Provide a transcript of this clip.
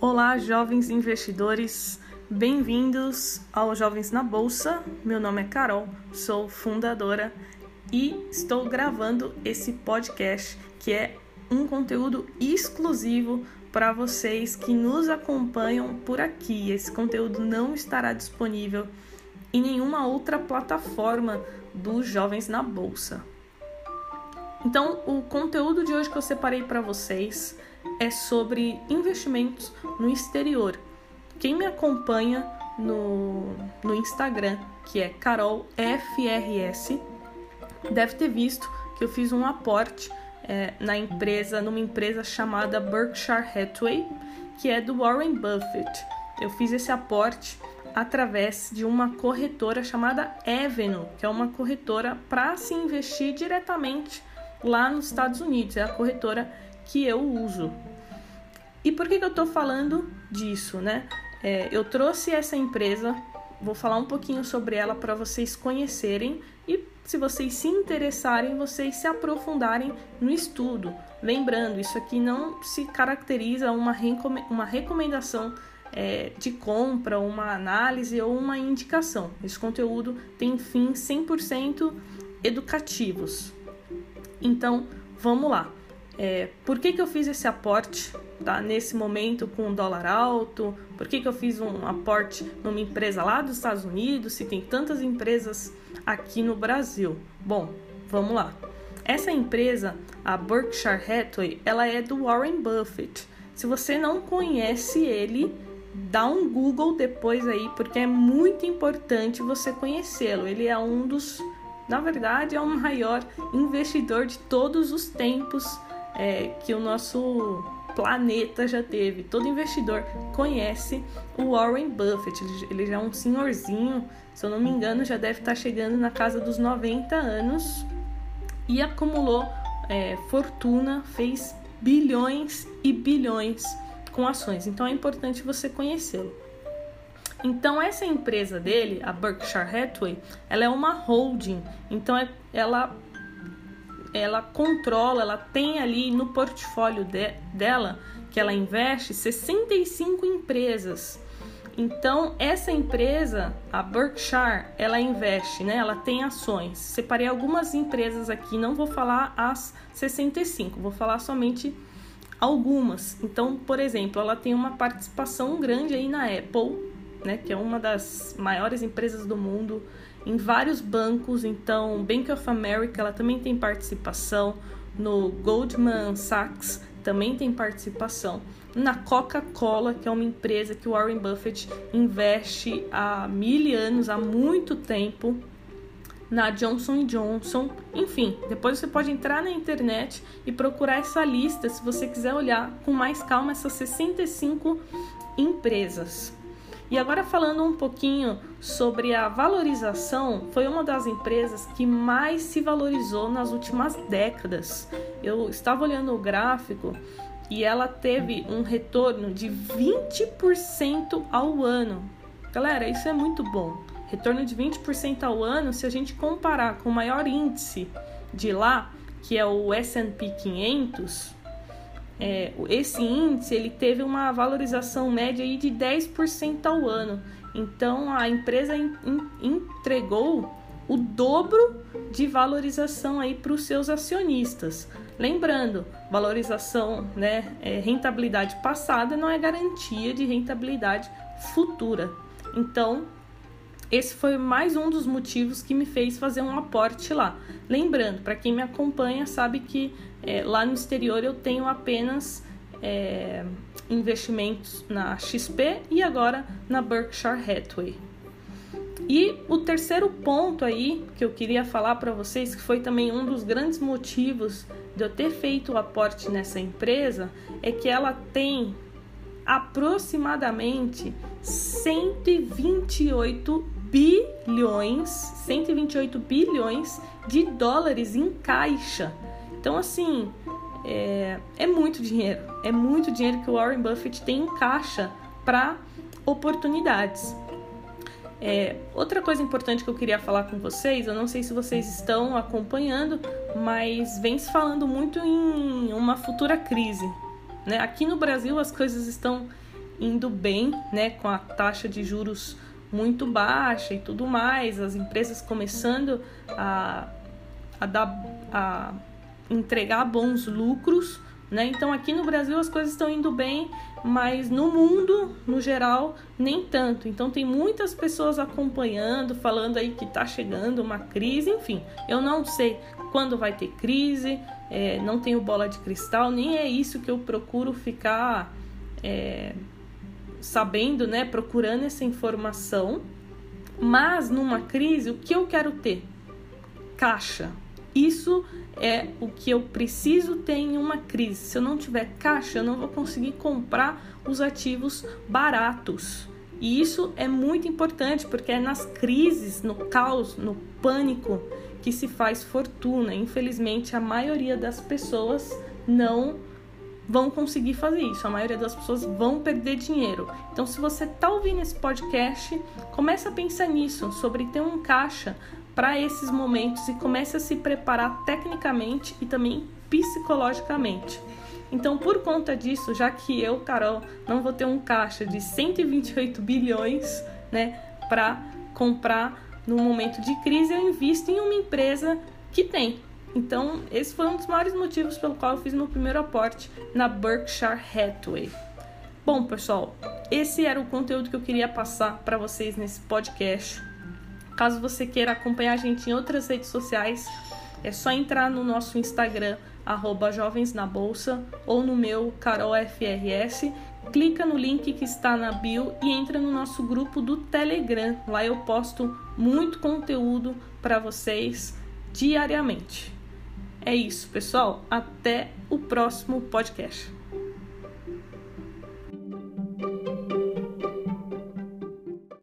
Olá, jovens investidores, bem-vindos ao Jovens na Bolsa. Meu nome é Carol, sou fundadora e estou gravando esse podcast que é um conteúdo exclusivo para vocês que nos acompanham por aqui. Esse conteúdo não estará disponível em nenhuma outra plataforma dos Jovens na Bolsa. Então, o conteúdo de hoje que eu separei para vocês é sobre investimentos no exterior. Quem me acompanha no, no Instagram, que é CarolFRS, deve ter visto que eu fiz um aporte é, na empresa, numa empresa chamada Berkshire Hathaway, que é do Warren Buffett. Eu fiz esse aporte através de uma corretora chamada Avenue, que é uma corretora para se investir diretamente lá nos Estados Unidos. É a corretora que eu uso. E por que, que eu estou falando disso, né? É, eu trouxe essa empresa, vou falar um pouquinho sobre ela para vocês conhecerem e, se vocês se interessarem, vocês se aprofundarem no estudo. Lembrando, isso aqui não se caracteriza uma, uma recomendação é, de compra, uma análise ou uma indicação. Esse conteúdo tem fins 100% educativos. Então, vamos lá. É, por que, que eu fiz esse aporte tá, nesse momento com o dólar alto? Por que, que eu fiz um aporte numa empresa lá dos Estados Unidos, se tem tantas empresas aqui no Brasil? Bom, vamos lá. Essa empresa, a Berkshire Hathaway, ela é do Warren Buffett. Se você não conhece ele, dá um Google depois aí, porque é muito importante você conhecê-lo. Ele é um dos, na verdade, é o maior investidor de todos os tempos é, que o nosso planeta já teve. Todo investidor conhece o Warren Buffett. Ele, já é um senhorzinho, se eu não me engano, já deve estar chegando na casa dos 90 anos e acumulou é, fortuna, fez bilhões e bilhões com ações. Então é importante você conhecê-lo. Então essa empresa dele, a Berkshire Hathaway, ela é uma holding. Então é, ela ela controla, ela tem ali no portfólio de, dela que ela investe 65 empresas. Então, essa empresa, a Berkshire, ela investe, né? Ela tem ações. Separei algumas empresas aqui, não vou falar as 65, vou falar somente algumas. Então, por exemplo, ela tem uma participação grande aí na Apple, né, que é uma das maiores empresas do mundo em vários bancos, então Bank of America ela também tem participação, no Goldman Sachs também tem participação, na Coca-Cola, que é uma empresa que o Warren Buffett investe há mil anos, há muito tempo, na Johnson Johnson, enfim, depois você pode entrar na internet e procurar essa lista se você quiser olhar com mais calma essas 65 empresas. E agora falando um pouquinho sobre a valorização, foi uma das empresas que mais se valorizou nas últimas décadas. Eu estava olhando o gráfico e ela teve um retorno de 20% ao ano. Galera, isso é muito bom. Retorno de 20% ao ano, se a gente comparar com o maior índice de lá, que é o S&P 500, é, esse índice ele teve uma valorização média aí de 10% ao ano. Então a empresa in, in, entregou o dobro de valorização aí para os seus acionistas. Lembrando, valorização, né, é, rentabilidade passada não é garantia de rentabilidade futura. Então, esse foi mais um dos motivos que me fez fazer um aporte lá. Lembrando, para quem me acompanha sabe que é, lá no exterior eu tenho apenas é, investimentos na XP e agora na Berkshire Hathaway. E o terceiro ponto aí que eu queria falar para vocês, que foi também um dos grandes motivos de eu ter feito o aporte nessa empresa, é que ela tem aproximadamente 128 bilhões, 128 bilhões de dólares em caixa então, assim, é, é muito dinheiro. É muito dinheiro que o Warren Buffett tem em caixa para oportunidades. É, outra coisa importante que eu queria falar com vocês, eu não sei se vocês estão acompanhando, mas vem se falando muito em uma futura crise. Né? Aqui no Brasil as coisas estão indo bem, né, com a taxa de juros muito baixa e tudo mais, as empresas começando a, a, dar, a entregar bons lucros, né? Então aqui no Brasil as coisas estão indo bem, mas no mundo, no geral, nem tanto. Então tem muitas pessoas acompanhando, falando aí que está chegando uma crise, enfim. Eu não sei quando vai ter crise, é, não tenho bola de cristal, nem é isso que eu procuro ficar é, sabendo, né, procurando essa informação. Mas numa crise, o que eu quero ter? Caixa. Isso é o que eu preciso ter em uma crise. Se eu não tiver caixa, eu não vou conseguir comprar os ativos baratos. E isso é muito importante porque é nas crises, no caos, no pânico que se faz fortuna. Infelizmente, a maioria das pessoas não vão conseguir fazer isso. A maioria das pessoas vão perder dinheiro. Então, se você está ouvindo esse podcast, comece a pensar nisso, sobre ter um caixa para esses momentos e comece a se preparar tecnicamente e também psicologicamente. Então, por conta disso, já que eu, Carol, não vou ter um caixa de 128 bilhões, né, para comprar no momento de crise, eu invisto em uma empresa que tem então, esse foi um dos maiores motivos pelo qual eu fiz meu primeiro aporte na Berkshire Hathaway. Bom, pessoal, esse era o conteúdo que eu queria passar para vocês nesse podcast. Caso você queira acompanhar a gente em outras redes sociais, é só entrar no nosso Instagram, arroba Jovens na Bolsa, ou no meu, CarolFRS. Clica no link que está na bio e entra no nosso grupo do Telegram. Lá eu posto muito conteúdo para vocês diariamente. É isso, pessoal. Até o próximo podcast.